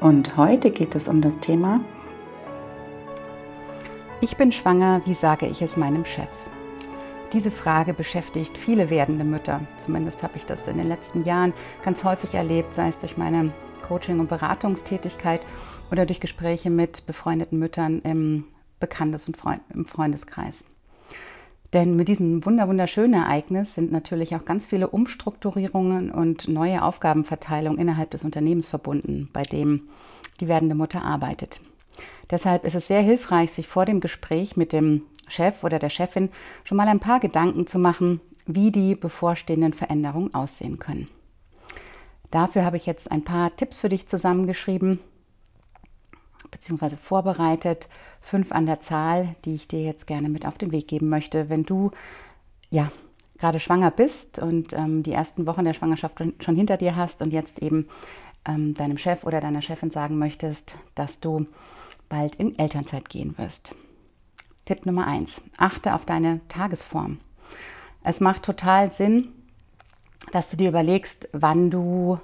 Und heute geht es um das Thema Ich bin schwanger, wie sage ich es meinem Chef? Diese Frage beschäftigt viele werdende Mütter. Zumindest habe ich das in den letzten Jahren ganz häufig erlebt, sei es durch meine Coaching- und Beratungstätigkeit oder durch Gespräche mit befreundeten Müttern im Bekanntes- und Freund im Freundeskreis. Denn mit diesem wunderschönen Ereignis sind natürlich auch ganz viele Umstrukturierungen und neue Aufgabenverteilungen innerhalb des Unternehmens verbunden, bei dem die werdende Mutter arbeitet. Deshalb ist es sehr hilfreich, sich vor dem Gespräch mit dem Chef oder der Chefin schon mal ein paar Gedanken zu machen, wie die bevorstehenden Veränderungen aussehen können. Dafür habe ich jetzt ein paar Tipps für dich zusammengeschrieben, bzw. vorbereitet, fünf an der Zahl, die ich dir jetzt gerne mit auf den Weg geben möchte, wenn du ja gerade schwanger bist und ähm, die ersten Wochen der Schwangerschaft schon hinter dir hast und jetzt eben ähm, deinem Chef oder deiner Chefin sagen möchtest, dass du bald in Elternzeit gehen wirst. Tipp Nummer eins: Achte auf deine Tagesform. Es macht total Sinn, dass du dir überlegst, wann du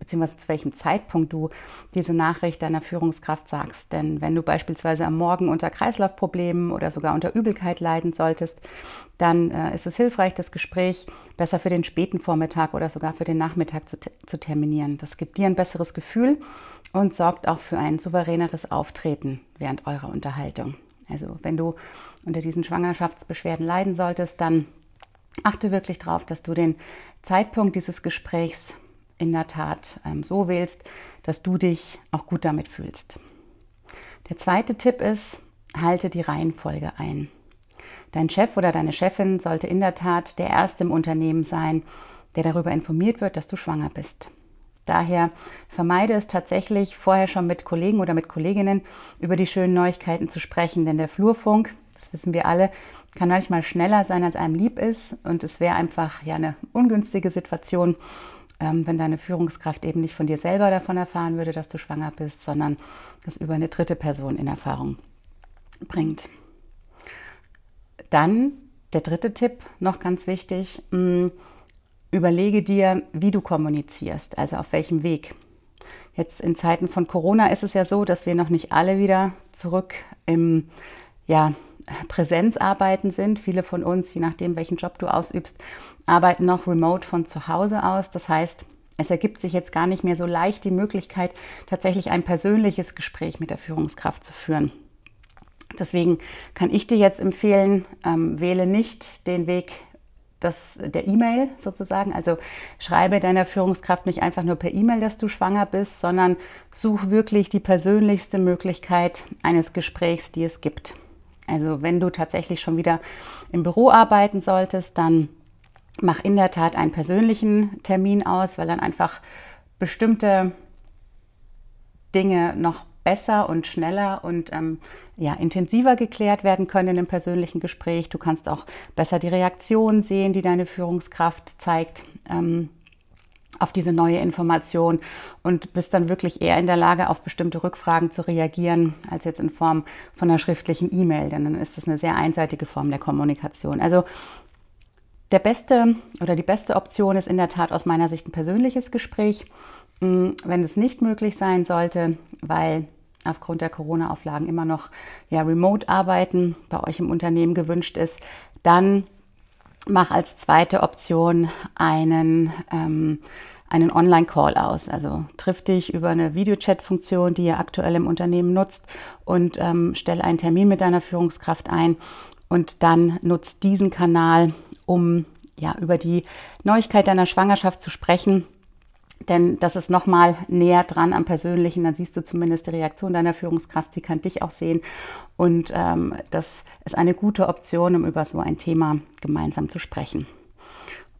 beziehungsweise zu welchem Zeitpunkt du diese Nachricht deiner Führungskraft sagst. Denn wenn du beispielsweise am Morgen unter Kreislaufproblemen oder sogar unter Übelkeit leiden solltest, dann äh, ist es hilfreich, das Gespräch besser für den späten Vormittag oder sogar für den Nachmittag zu, zu terminieren. Das gibt dir ein besseres Gefühl und sorgt auch für ein souveräneres Auftreten während eurer Unterhaltung. Also wenn du unter diesen Schwangerschaftsbeschwerden leiden solltest, dann achte wirklich darauf, dass du den Zeitpunkt dieses Gesprächs in der Tat ähm, so wählst, dass du dich auch gut damit fühlst. Der zweite Tipp ist, halte die Reihenfolge ein. Dein Chef oder deine Chefin sollte in der Tat der Erste im Unternehmen sein, der darüber informiert wird, dass du schwanger bist. Daher vermeide es tatsächlich, vorher schon mit Kollegen oder mit Kolleginnen über die schönen Neuigkeiten zu sprechen, denn der Flurfunk, das wissen wir alle, kann manchmal schneller sein, als einem lieb ist und es wäre einfach ja eine ungünstige Situation, ähm, wenn deine Führungskraft eben nicht von dir selber davon erfahren würde, dass du schwanger bist, sondern das über eine dritte Person in Erfahrung bringt. Dann der dritte Tipp, noch ganz wichtig, mm, überlege dir, wie du kommunizierst, also auf welchem Weg. Jetzt in Zeiten von Corona ist es ja so, dass wir noch nicht alle wieder zurück im ja, Präsenzarbeiten sind. Viele von uns, je nachdem, welchen Job du ausübst, arbeiten noch remote von zu Hause aus. Das heißt, es ergibt sich jetzt gar nicht mehr so leicht die Möglichkeit, tatsächlich ein persönliches Gespräch mit der Führungskraft zu führen. Deswegen kann ich dir jetzt empfehlen, ähm, wähle nicht den Weg das, der E-Mail sozusagen. Also schreibe deiner Führungskraft nicht einfach nur per E-Mail, dass du schwanger bist, sondern such wirklich die persönlichste Möglichkeit eines Gesprächs, die es gibt. Also wenn du tatsächlich schon wieder im Büro arbeiten solltest, dann mach in der Tat einen persönlichen Termin aus, weil dann einfach bestimmte Dinge noch besser und schneller und ähm, ja, intensiver geklärt werden können im persönlichen Gespräch. Du kannst auch besser die Reaktion sehen, die deine Führungskraft zeigt. Ähm, auf diese neue Information und bist dann wirklich eher in der Lage, auf bestimmte Rückfragen zu reagieren, als jetzt in Form von einer schriftlichen E-Mail, denn dann ist das eine sehr einseitige Form der Kommunikation. Also der beste oder die beste Option ist in der Tat aus meiner Sicht ein persönliches Gespräch. Hm, wenn es nicht möglich sein sollte, weil aufgrund der Corona-Auflagen immer noch ja, Remote-Arbeiten bei euch im Unternehmen gewünscht ist, dann mach als zweite Option einen, ähm, einen Online-Call aus. Also triff dich über eine Videochat-Funktion, die ihr aktuell im Unternehmen nutzt und ähm, stell einen Termin mit deiner Führungskraft ein und dann nutzt diesen Kanal, um ja über die Neuigkeit deiner Schwangerschaft zu sprechen denn das ist nochmal näher dran am Persönlichen. Dann siehst du zumindest die Reaktion deiner Führungskraft. Sie kann dich auch sehen. Und ähm, das ist eine gute Option, um über so ein Thema gemeinsam zu sprechen.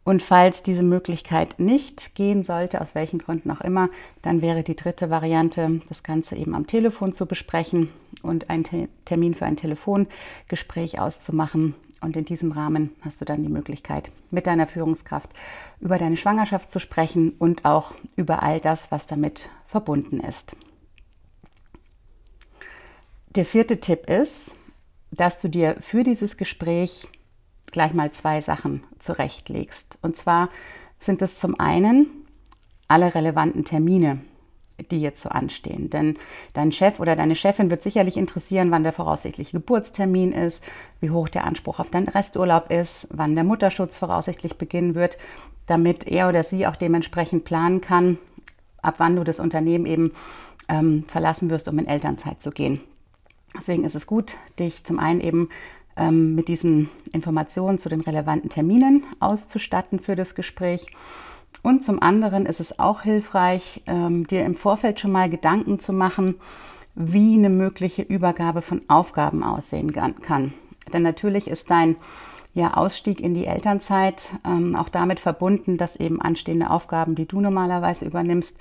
Und falls diese Möglichkeit nicht gehen sollte, aus welchen Gründen auch immer, dann wäre die dritte Variante, das Ganze eben am Telefon zu besprechen und einen Termin für ein Telefongespräch auszumachen. Und in diesem Rahmen hast du dann die Möglichkeit, mit deiner Führungskraft über deine Schwangerschaft zu sprechen und auch über all das, was damit verbunden ist. Der vierte Tipp ist, dass du dir für dieses Gespräch gleich mal zwei Sachen zurechtlegst. Und zwar sind es zum einen alle relevanten Termine, die jetzt so anstehen. Denn dein Chef oder deine Chefin wird sicherlich interessieren, wann der voraussichtliche Geburtstermin ist, wie hoch der Anspruch auf deinen Resturlaub ist, wann der Mutterschutz voraussichtlich beginnen wird, damit er oder sie auch dementsprechend planen kann, ab wann du das Unternehmen eben ähm, verlassen wirst, um in Elternzeit zu gehen. Deswegen ist es gut, dich zum einen eben ähm, mit diesen Informationen zu den relevanten Terminen auszustatten für das Gespräch und zum anderen ist es auch hilfreich, ähm, dir im Vorfeld schon mal Gedanken zu machen, wie eine mögliche Übergabe von Aufgaben aussehen kann. Denn natürlich ist dein ja, Ausstieg in die Elternzeit ähm, auch damit verbunden, dass eben anstehende Aufgaben, die du normalerweise übernimmst,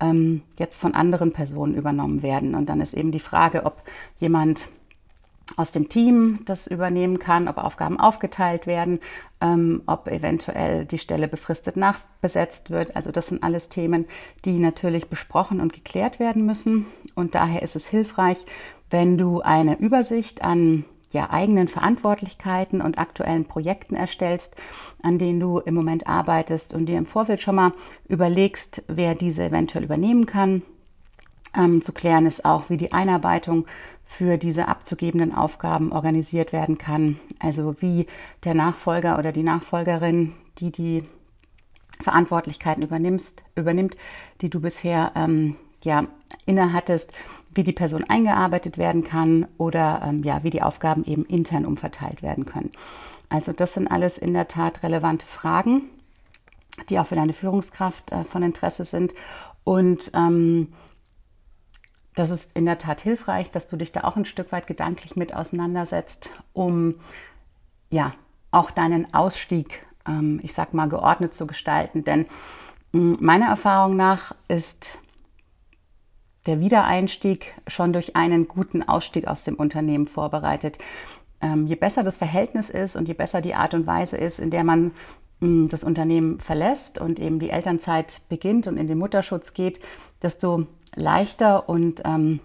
ähm, jetzt von anderen Personen übernommen werden. Und dann ist eben die Frage, ob jemand aus dem Team das übernehmen kann, ob Aufgaben aufgeteilt werden, ähm, ob eventuell die Stelle befristet nachbesetzt wird. Also das sind alles Themen, die natürlich besprochen und geklärt werden müssen. Und daher ist es hilfreich, wenn du eine Übersicht an ja, eigenen Verantwortlichkeiten und aktuellen Projekten erstellst, an denen du im Moment arbeitest und dir im Vorfeld schon mal überlegst, wer diese eventuell übernehmen kann. Ähm, zu klären ist auch, wie die Einarbeitung für diese abzugebenden Aufgaben organisiert werden kann. Also wie der Nachfolger oder die Nachfolgerin, die die Verantwortlichkeiten übernimmst, übernimmt, die du bisher ähm, ja, innehattest, wie die Person eingearbeitet werden kann oder ähm, ja, wie die Aufgaben eben intern umverteilt werden können. Also das sind alles in der Tat relevante Fragen, die auch für deine Führungskraft äh, von Interesse sind. Und ähm, das ist in der Tat hilfreich, dass du dich da auch ein Stück weit gedanklich mit auseinandersetzt, um ja auch deinen Ausstieg, ähm, ich sag mal, geordnet zu gestalten. Denn mh, meiner Erfahrung nach ist der Wiedereinstieg schon durch einen guten Ausstieg aus dem Unternehmen vorbereitet. Ähm, je besser das Verhältnis ist und je besser die Art und Weise ist, in der man mh, das Unternehmen verlässt und eben die Elternzeit beginnt und in den Mutterschutz geht, desto leichter und ähm,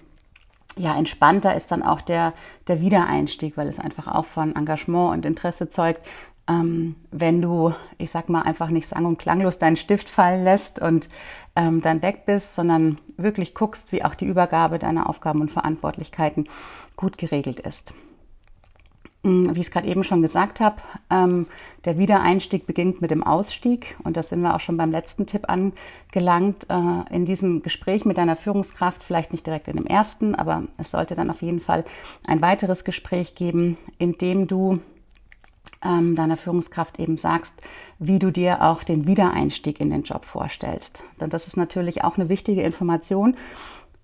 ja, entspannter ist dann auch der, der Wiedereinstieg, weil es einfach auch von Engagement und Interesse zeugt, ähm, wenn du, ich sag mal, einfach nicht sang- und klanglos deinen Stift fallen lässt und ähm, dann weg bist, sondern wirklich guckst, wie auch die Übergabe deiner Aufgaben und Verantwortlichkeiten gut geregelt ist. Mm, wie ich es gerade eben schon gesagt habe, ähm, der Wiedereinstieg beginnt mit dem Ausstieg und da sind wir auch schon beim letzten Tipp angelangt. Äh, in diesem Gespräch mit deiner Führungskraft, vielleicht nicht direkt in dem ersten, aber es sollte dann auf jeden Fall ein weiteres Gespräch geben, in dem du ähm, deiner Führungskraft eben sagst, wie du dir auch den Wiedereinstieg in den Job vorstellst. Denn das ist natürlich auch eine wichtige Information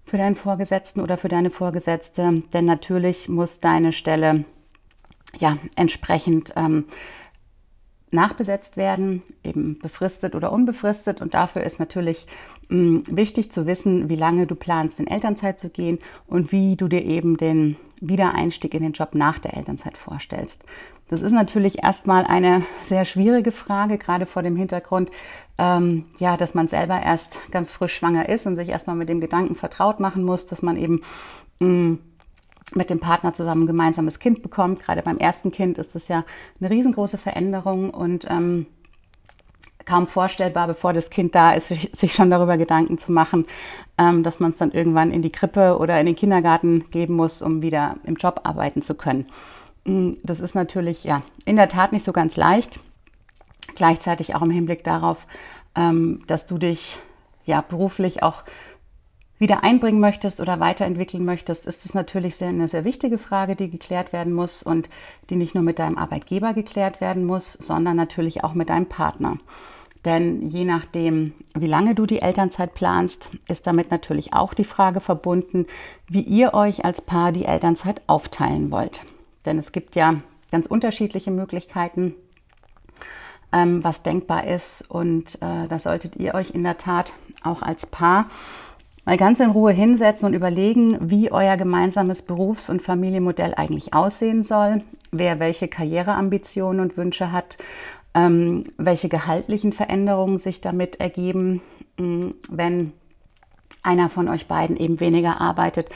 für deinen Vorgesetzten oder für deine Vorgesetzte, denn natürlich muss deine Stelle ja, entsprechend ähm, nachbesetzt werden, eben befristet oder unbefristet. Und dafür ist natürlich mh, mm, wichtig zu wissen, wie lange du planst, in Elternzeit zu gehen und wie du dir eben den Wiedereinstieg in den Job nach der Elternzeit vorstellst. Das ist natürlich erstmal eine sehr schwierige Frage, gerade vor dem Hintergrund, ähm, ja, dass man selber erst ganz frisch schwanger ist und sich erstmal mit dem Gedanken vertraut machen muss, dass man eben mh, mm, mit dem Partner zusammen ein gemeinsames Kind bekommt. Gerade beim ersten Kind ist das ja eine riesengroße Veränderung und ähm, kaum vorstellbar, bevor das Kind da ist, sich schon darüber Gedanken zu machen, ähm, dass man es dann irgendwann in die Krippe oder in den Kindergarten geben muss, um wieder im Job arbeiten zu können. Mm, das ist natürlich ja in der Tat nicht so ganz leicht. Gleichzeitig auch im Hinblick darauf, ähm, dass du dich ja beruflich auch wieder einbringen möchtest oder weiterentwickeln möchtest, ist es natürlich sehr, eine sehr wichtige Frage, die geklärt werden muss und die nicht nur mit deinem Arbeitgeber geklärt werden muss, sondern natürlich auch mit deinem Partner. Denn je nachdem, wie lange du die Elternzeit planst, ist damit natürlich auch die Frage verbunden, wie ihr euch als Paar die Elternzeit aufteilen wollt. Denn es gibt ja ganz unterschiedliche Möglichkeiten, ähm, was denkbar ist. Und äh, da solltet ihr euch in der Tat auch als Paar mal ganz in Ruhe hinsetzen und überlegen, wie euer gemeinsames Berufs- und Familienmodell eigentlich aussehen soll, wer welche Karriereambitionen und Wünsche hat, ähm, welche gehaltlichen Veränderungen sich damit ergeben, mh, wenn einer von euch beiden eben weniger arbeitet,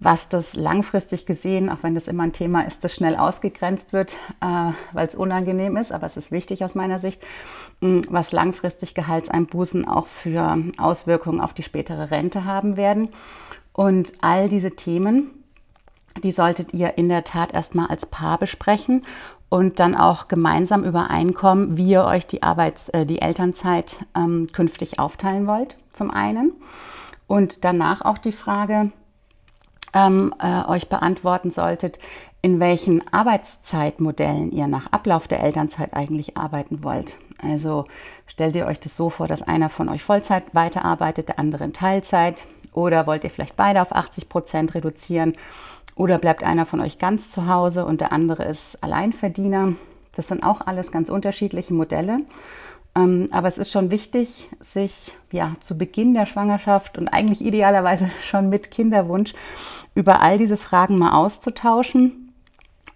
was das langfristig gesehen, auch wenn das immer ein Thema ist, das schnell ausgegrenzt wird, äh, weil es unangenehm ist, aber es ist wichtig aus meiner Sicht, mh, was langfristig Gehaltseinbußen auch für Auswirkungen auf die spätere Rente haben werden. Und all diese Themen, die solltet ihr in der Tat erstmal als Paar besprechen und dann auch gemeinsam übereinkommen, wie ihr euch die Arbeits-, äh, die Elternzeit ähm, künftig aufteilen wollt, zum einen. Und danach auch die Frage ähm, äh, euch beantworten solltet, in welchen Arbeitszeitmodellen ihr nach Ablauf der Elternzeit eigentlich arbeiten wollt. Also stellt ihr euch das so vor, dass einer von euch Vollzeit weiterarbeitet, der andere in Teilzeit. Oder wollt ihr vielleicht beide auf 80 Prozent reduzieren? Oder bleibt einer von euch ganz zu Hause und der andere ist Alleinverdiener? Das sind auch alles ganz unterschiedliche Modelle. Ähm, aber es ist schon wichtig, sich ja zu Beginn der Schwangerschaft und eigentlich idealerweise schon mit Kinderwunsch über all diese Fragen mal auszutauschen,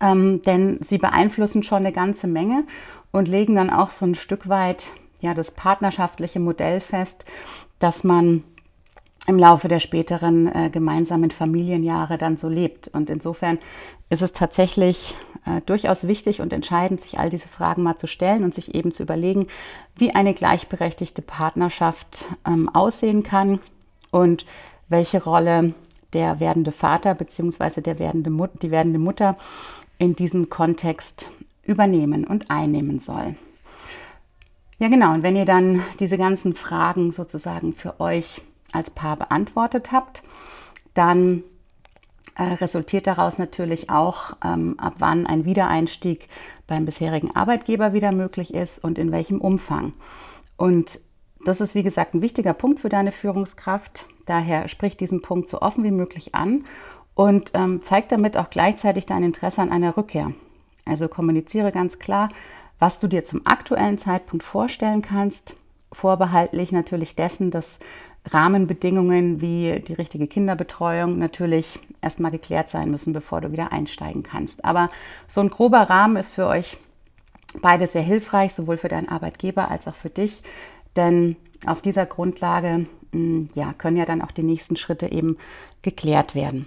ähm, denn sie beeinflussen schon eine ganze Menge und legen dann auch so ein Stück weit ja das partnerschaftliche Modell fest, dass man im Laufe der späteren äh, gemeinsamen Familienjahre dann so lebt. Und insofern ist es tatsächlich äh, durchaus wichtig und entscheidend, sich all diese Fragen mal zu stellen und sich eben zu überlegen, wie eine gleichberechtigte Partnerschaft ähm, aussehen kann und welche Rolle der werdende Vater bzw. Der werdende Mut die werdende Mutter in diesem Kontext übernehmen und einnehmen soll. Ja genau, und wenn ihr dann diese ganzen Fragen sozusagen für euch als Paar beantwortet habt, dann resultiert daraus natürlich auch, ähm, ab wann ein Wiedereinstieg beim bisherigen Arbeitgeber wieder möglich ist und in welchem Umfang. Und das ist, wie gesagt, ein wichtiger Punkt für deine Führungskraft. Daher sprich diesen Punkt so offen wie möglich an und ähm, zeig damit auch gleichzeitig dein Interesse an einer Rückkehr. Also kommuniziere ganz klar, was du dir zum aktuellen Zeitpunkt vorstellen kannst, vorbehaltlich natürlich dessen, dass Rahmenbedingungen wie die richtige Kinderbetreuung natürlich erstmal geklärt sein müssen, bevor du wieder einsteigen kannst. Aber so ein grober Rahmen ist für euch beide sehr hilfreich, sowohl für deinen Arbeitgeber als auch für dich, denn auf dieser Grundlage hm, ja, können ja dann auch die nächsten Schritte eben geklärt werden.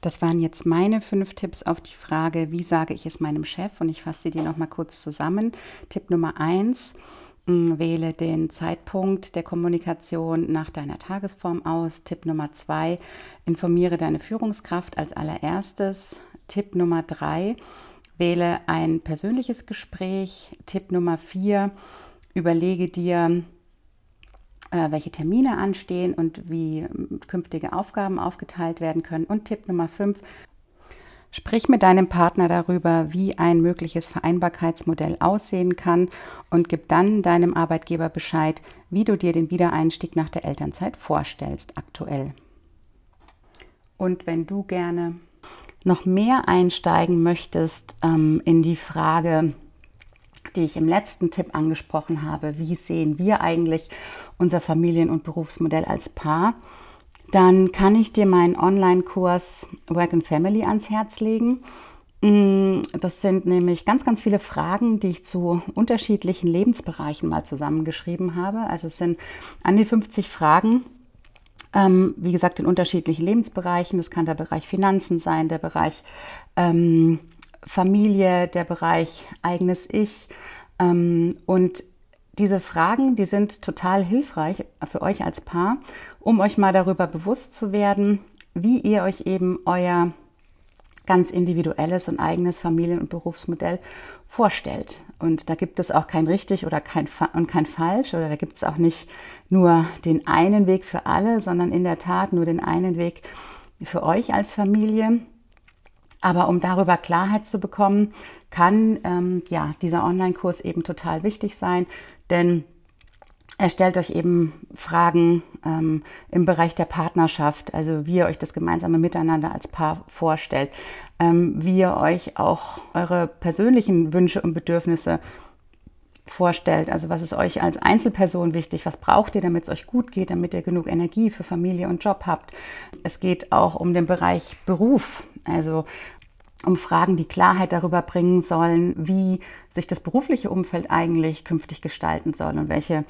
Das waren jetzt meine fünf Tipps auf die Frage, wie sage ich es meinem Chef? Und ich fasse dir nochmal kurz zusammen. Tipp Nummer eins, Wähle den Zeitpunkt der Kommunikation nach deiner Tagesform aus. Tipp Nummer zwei, informiere deine Führungskraft als allererstes. Tipp Nummer drei, wähle ein persönliches Gespräch. Tipp Nummer vier, überlege dir, äh, welche Termine anstehen und wie künftige Aufgaben aufgeteilt werden können. Und Tipp Nummer fünf, Sprich mit deinem Partner darüber, wie ein mögliches Vereinbarkeitsmodell aussehen kann und gib dann deinem Arbeitgeber Bescheid, wie du dir den Wiedereinstieg nach der Elternzeit vorstellst aktuell. Und wenn du gerne noch mehr einsteigen möchtest ähm, in die Frage, die ich im letzten Tipp angesprochen habe, wie sehen wir eigentlich unser Familien- und Berufsmodell als Paar, dann kann ich dir meinen Online-Kurs Work and Family ans Herz legen. Mm, das sind nämlich ganz, ganz viele Fragen, die ich zu unterschiedlichen Lebensbereichen mal zusammengeschrieben habe. Also es sind an die 50 Fragen, ähm, wie gesagt, in unterschiedlichen Lebensbereichen. Das kann der Bereich Finanzen sein, der Bereich ähm, Familie, der Bereich eigenes Ich. Ähm, und diese Fragen, die sind total hilfreich für euch als Paar, um euch mal darüber bewusst zu werden, wie ihr euch eben euer ganz individuelles und eigenes Familien- und Berufsmodell vorstellt. Und da gibt es auch kein richtig oder kein und kein falsch oder da gibt es auch nicht nur den einen Weg für alle, sondern in der Tat nur den einen Weg für euch als Familie. Aber um darüber Klarheit zu bekommen, kann ähm, ja dieser Online-Kurs eben total wichtig sein, denn er stellt euch eben Fragen ähm, im Bereich der Partnerschaft, also wie ihr euch das gemeinsame Miteinander als Paar vorstellt, ähm, wie ihr euch auch eure persönlichen Wünsche und Bedürfnisse vorstellt. Also was ist euch als Einzelperson wichtig? Was braucht ihr, damit es euch gut geht, damit ihr genug Energie für Familie und Job habt? Es geht auch um den Bereich Beruf. Also um Fragen, die Klarheit darüber bringen sollen, wie sich das berufliche Umfeld eigentlich künftig gestalten soll und welche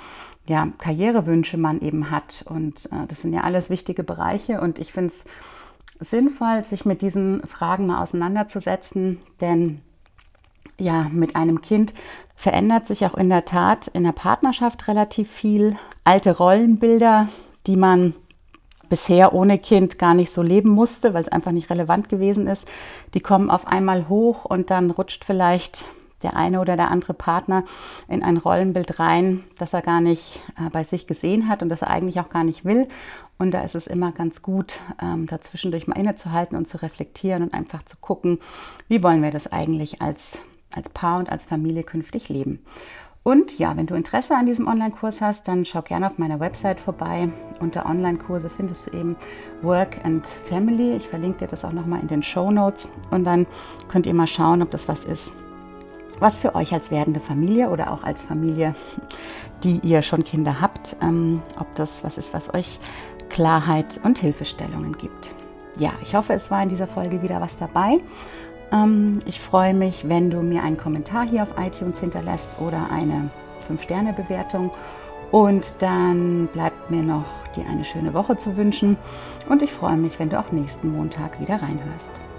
ja, Karrierewünsche man eben hat. Und äh, das sind ja alles wichtige Bereiche und ich finde es sinnvoll, sich mit diesen Fragen mal auseinanderzusetzen, denn ja, mit einem Kind verändert sich auch in der Tat in der Partnerschaft relativ viel. Alte Rollenbilder, die man bisher ohne Kind gar nicht so leben musste, weil es einfach nicht relevant gewesen ist, die kommen auf einmal hoch und dann rutscht vielleicht der eine oder der andere Partner in ein Rollenbild rein, das er gar nicht äh, bei sich gesehen hat und das er eigentlich auch gar nicht will. Und da ist es immer ganz gut, ähm, dazwischendurch mal innezuhalten und zu reflektieren und einfach zu gucken, wie wollen wir das eigentlich als, als Paar und als Familie künftig leben. Und ja, wenn du Interesse an diesem Online-Kurs hast, dann schau gerne auf meiner Website vorbei. Unter Online-Kurse findest du eben Work and Family. Ich verlinke dir das auch nochmal in den Show Notes. Und dann könnt ihr mal schauen, ob das was ist, was für euch als werdende Familie oder auch als Familie, die ihr schon Kinder habt, ähm, ob das was ist, was euch Klarheit und Hilfestellungen gibt. Ja, ich hoffe, es war in dieser Folge wieder was dabei. Ähm, ich freue mich, wenn du mir einen Kommentar hier auf iTunes hinterlässt oder eine 5-Sterne-Bewertung. Und dann bleibt mir noch dir eine schöne Woche zu wünschen. Und ich freue mich, wenn du auch nächsten Montag wieder reinhörst.